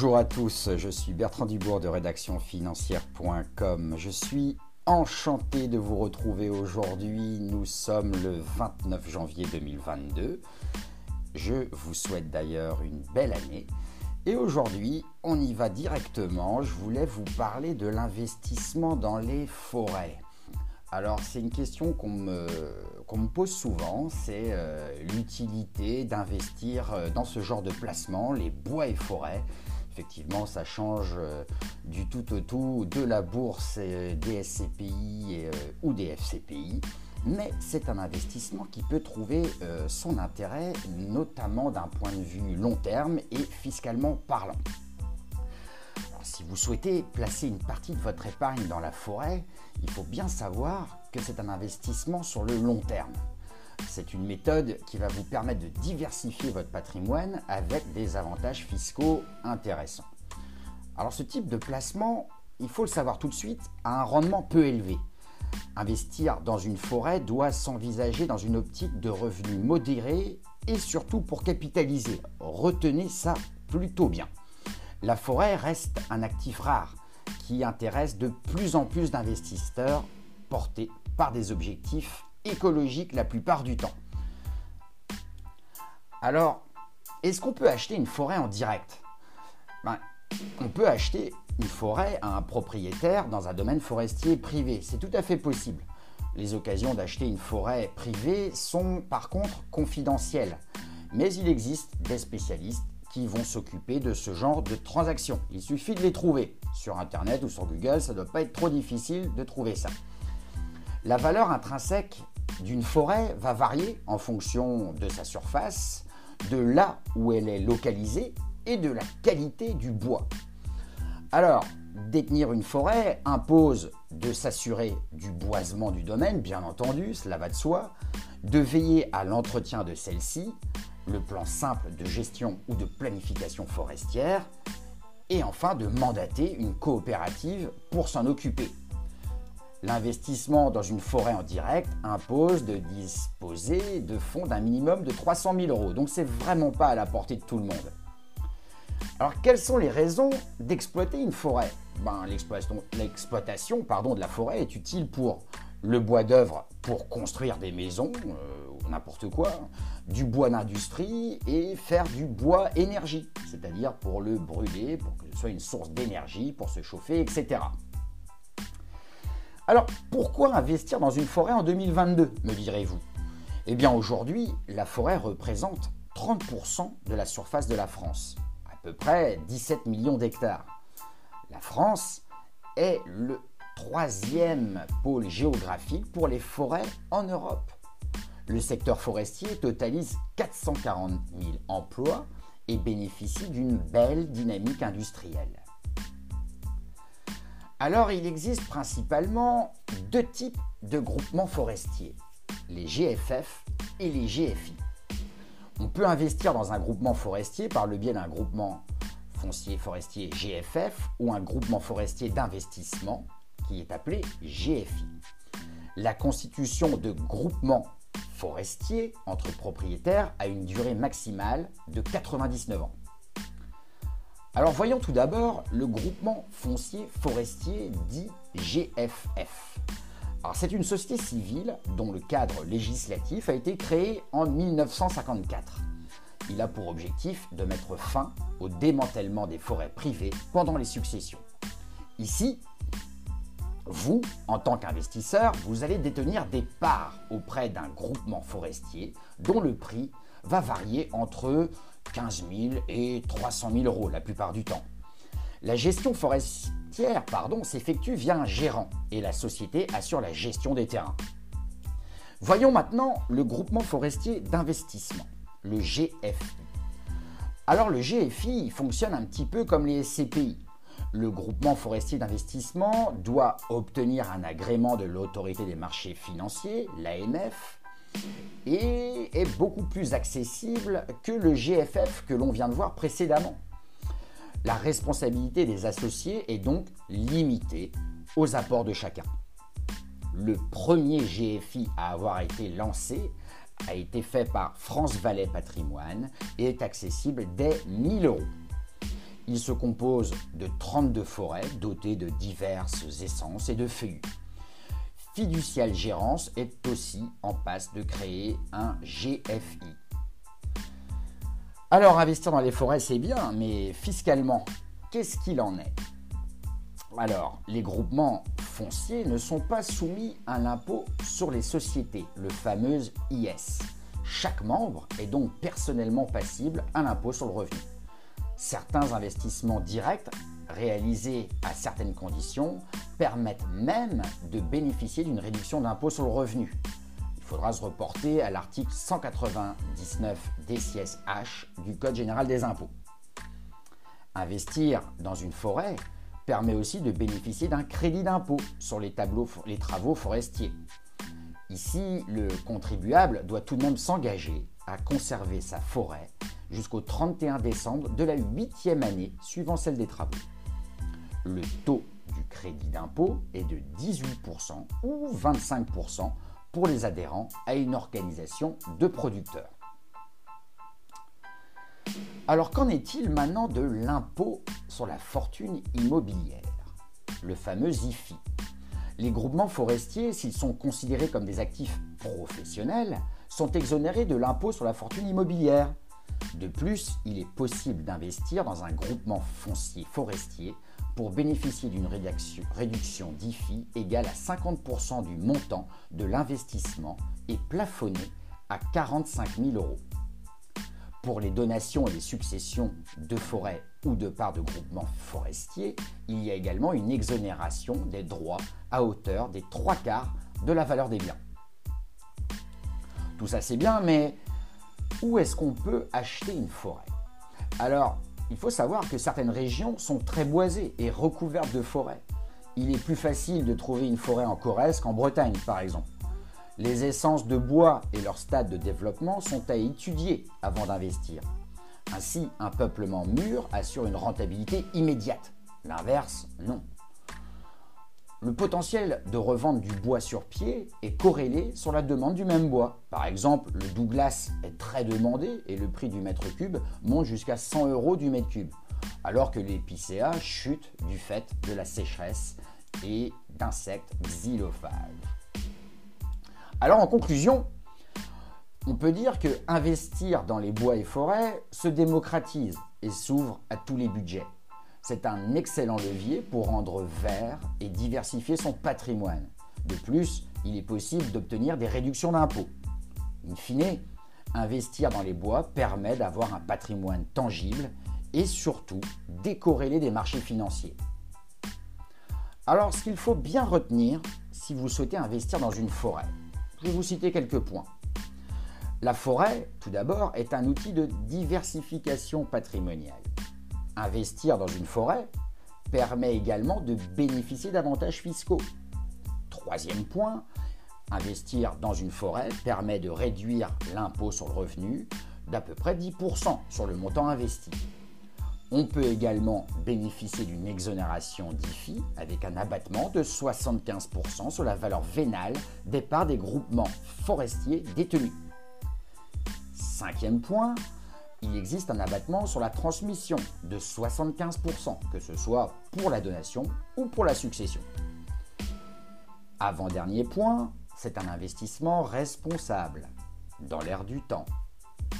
Bonjour à tous, je suis Bertrand Dubourg de rédactionfinancière.com. Je suis enchanté de vous retrouver aujourd'hui. Nous sommes le 29 janvier 2022. Je vous souhaite d'ailleurs une belle année. Et aujourd'hui, on y va directement. Je voulais vous parler de l'investissement dans les forêts. Alors, c'est une question qu'on me, pose souvent, c'est euh, l'utilité d'investir euh, dans ce genre de placement, les bois et forêts. Effectivement, ça change euh, du tout au tout de la bourse des SCPI ou des FCPI, mais c'est un investissement qui peut trouver son intérêt, notamment d'un point de vue long terme et fiscalement parlant si vous souhaitez placer une partie de votre épargne dans la forêt, il faut bien savoir que c'est un investissement sur le long terme. C'est une méthode qui va vous permettre de diversifier votre patrimoine avec des avantages fiscaux intéressants. Alors ce type de placement, il faut le savoir tout de suite, a un rendement peu élevé. Investir dans une forêt doit s'envisager dans une optique de revenus modérés et surtout pour capitaliser. Retenez ça plutôt bien. La forêt reste un actif rare qui intéresse de plus en plus d'investisseurs portés par des objectifs écologiques la plupart du temps. Alors, est-ce qu'on peut acheter une forêt en direct? Ben, On peut acheter une forêt à un propriétaire dans un domaine forestier privé. C'est tout à fait possible. Les occasions d'acheter une forêt privée sont par contre confidentielles. Mais il existe des spécialistes qui vont s'occuper de ce genre de transactions. Il suffit de les trouver. Sur Internet ou sur Google, ça ne doit pas être trop difficile de trouver ça. La valeur intrinsèque d'une forêt va varier en fonction de sa surface, de là où elle est localisée et de la qualité du bois. Alors, détenir une forêt impose de s'assurer du boisement du domaine, bien entendu, cela va de soi, de veiller à l'entretien de celle-ci, le plan simple de gestion ou de planification forestière, et enfin de mandater une coopérative pour s'en occuper. L'investissement dans une forêt en direct impose de disposer de fonds d'un minimum de 300 000 euros, donc c'est vraiment pas à la portée de tout le monde. Alors quelles sont les raisons d'exploiter une forêt? Ben, L'exploitation de la forêt est utile pour le bois d'œuvre pour construire des maisons, euh, n'importe quoi, du bois d'industrie et faire du bois énergie, c'est-à-dire pour le brûler, pour que ce soit une source d'énergie, pour se chauffer, etc. Alors, pourquoi investir dans une forêt en 2022, me direz-vous? Eh bien, aujourd'hui, la forêt représente 30% de la surface de la France, à peu près 17 millions d'hectares. La France est le troisième pôle géographique pour les forêts en Europe. Le secteur forestier totalise 440 000 emplois et bénéficie d'une belle dynamique industrielle. Alors il existe principalement deux types de groupements forestiers, les GFF et les GFI. On peut investir dans un groupement forestier par le biais d'un groupement foncier forestier GFF ou un groupement forestier d'investissement qui est appelé GFI. La constitution de groupements forestiers entre propriétaires a une durée maximale de 99 ans. Alors voyons tout d'abord le groupement foncier forestier dit GFF. c'est une société civile dont le cadre législatif a été créé en 1954. Il a pour objectif de mettre fin au démantèlement des forêts privées pendant les successions. Ici, vous, en tant qu'investisseur, vous allez détenir des parts auprès d'un groupement forestier dont le prix va varier entre 15 000 et 300 000 euros la plupart du temps. La gestion forestière s'effectue via un gérant et la société assure la gestion des terrains. Voyons maintenant le groupement forestier d'investissement, le GFI. Alors le GFI fonctionne un petit peu comme les SCPI le groupement forestier d'investissement doit obtenir un agrément de l'autorité des marchés financiers, l'AMF, est beaucoup plus accessible que le GFF que l'on vient de voir précédemment. La responsabilité des associés est donc limitée aux apports de chacun. Le premier GFI à avoir été lancé a été fait par France Valais Patrimoine et est accessible dès 1000 euros. Il se compose de 32 forêts dotées de diverses essences et de feuillus. Fiducial Gérance est aussi en passe de créer un GFI. Alors investir dans les forêts c'est bien, mais fiscalement, qu'est-ce qu'il en est? Alors, les groupements fonciers ne sont pas soumis à l'impôt sur les sociétés, le fameux IS. Chaque membre est donc personnellement passible à l'impôt sur le revenu. Certains investissements directs réalisés à certaines conditions permettent même de bénéficier d'une réduction d'impôt sur le revenu. Il faudra se reporter à l'article 199 DCSH du Code général des impôts. Investir dans une forêt permet aussi de bénéficier d'un crédit d'impôt sur les, les travaux forestiers. Ici, le contribuable doit tout de même s'engager à conserver sa forêt jusqu'au 31 décembre de la huitième année suivant celle des travaux. Le taux du crédit d'impôt est de 18% ou 25% pour les adhérents à une organisation de producteurs. Alors qu'en est-il maintenant de l'impôt sur la fortune immobilière, le fameux IFI les groupements forestiers, s'ils sont considérés comme des actifs professionnels, sont exonérés de l'impôt sur la fortune immobilière. De plus, il est possible d'investir dans un groupement foncier forestier pour bénéficier d'une réduction d'IFI égale à 50% du montant de l'investissement et plafonné à 45 000 euros. Pour les donations et les successions de forêts ou de parts de groupements forestiers, il y a également une exonération des droits à hauteur des trois quarts de la valeur des biens. Tout ça c'est bien, mais où est-ce qu'on peut acheter une forêt? Alors, il faut savoir que certaines régions sont très boisées et recouvertes de forêts. Il est plus facile de trouver une forêt en Corrèze qu'en Bretagne, par exemple. Les essences de bois et leur stade de développement sont à étudier avant d'investir. Ainsi, un peuplement mûr assure une rentabilité immédiate. L'inverse, non. Le potentiel de revente du bois sur pied est corrélé sur la demande du même bois. Par exemple, le Douglas est très demandé et le prix du mètre cube monte jusqu'à 100 euros du mètre cube, alors que l'épicéa chute du fait de la sécheresse et d'insectes xylophages. Alors en conclusion, on peut dire que investir dans les bois et forêts se démocratise et s'ouvre à tous les budgets. C'est un excellent levier pour rendre vert et diversifier son patrimoine. De plus, il est possible d'obtenir des réductions d'impôts. In fine, investir dans les bois permet d'avoir un patrimoine tangible et surtout décorrélé des marchés financiers. Alors, ce qu'il faut bien retenir si vous souhaitez investir dans une forêt, je vais vous citer quelques points. La forêt, tout d'abord, est un outil de diversification patrimoniale. Investir dans une forêt permet également de bénéficier d'avantages fiscaux. Troisième point, investir dans une forêt permet de réduire l'impôt sur le revenu d'à peu près 10% sur le montant investi. On peut également bénéficier d'une exonération d'IFI avec un abattement de 75% sur la valeur vénale des parts des groupements forestiers détenus. Cinquième point, il existe un abattement sur la transmission de 75%, que ce soit pour la donation ou pour la succession. Avant-dernier point, c'est un investissement responsable, dans l'air du temps.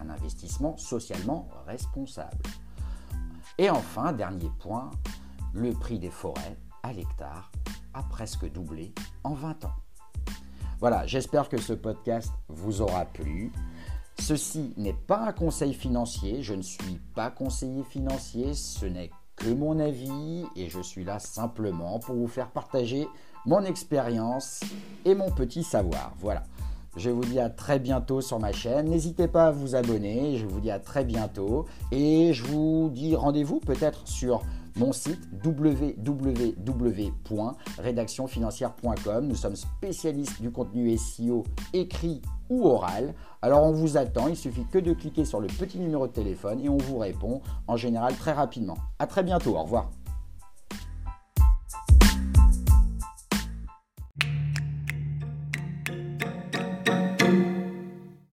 Un investissement socialement responsable. Et enfin, dernier point, le prix des forêts à l'hectare a presque doublé en 20 ans. Voilà, j'espère que ce podcast vous aura plu. Ceci n'est pas un conseil financier, je ne suis pas conseiller financier, ce n'est que mon avis et je suis là simplement pour vous faire partager mon expérience et mon petit savoir. Voilà. Je vous dis à très bientôt sur ma chaîne. N'hésitez pas à vous abonner. Je vous dis à très bientôt. Et je vous dis rendez-vous peut-être sur mon site www.rédactionfinancière.com. Nous sommes spécialistes du contenu SEO écrit ou oral. Alors on vous attend, il suffit que de cliquer sur le petit numéro de téléphone et on vous répond en général très rapidement. À très bientôt, au revoir.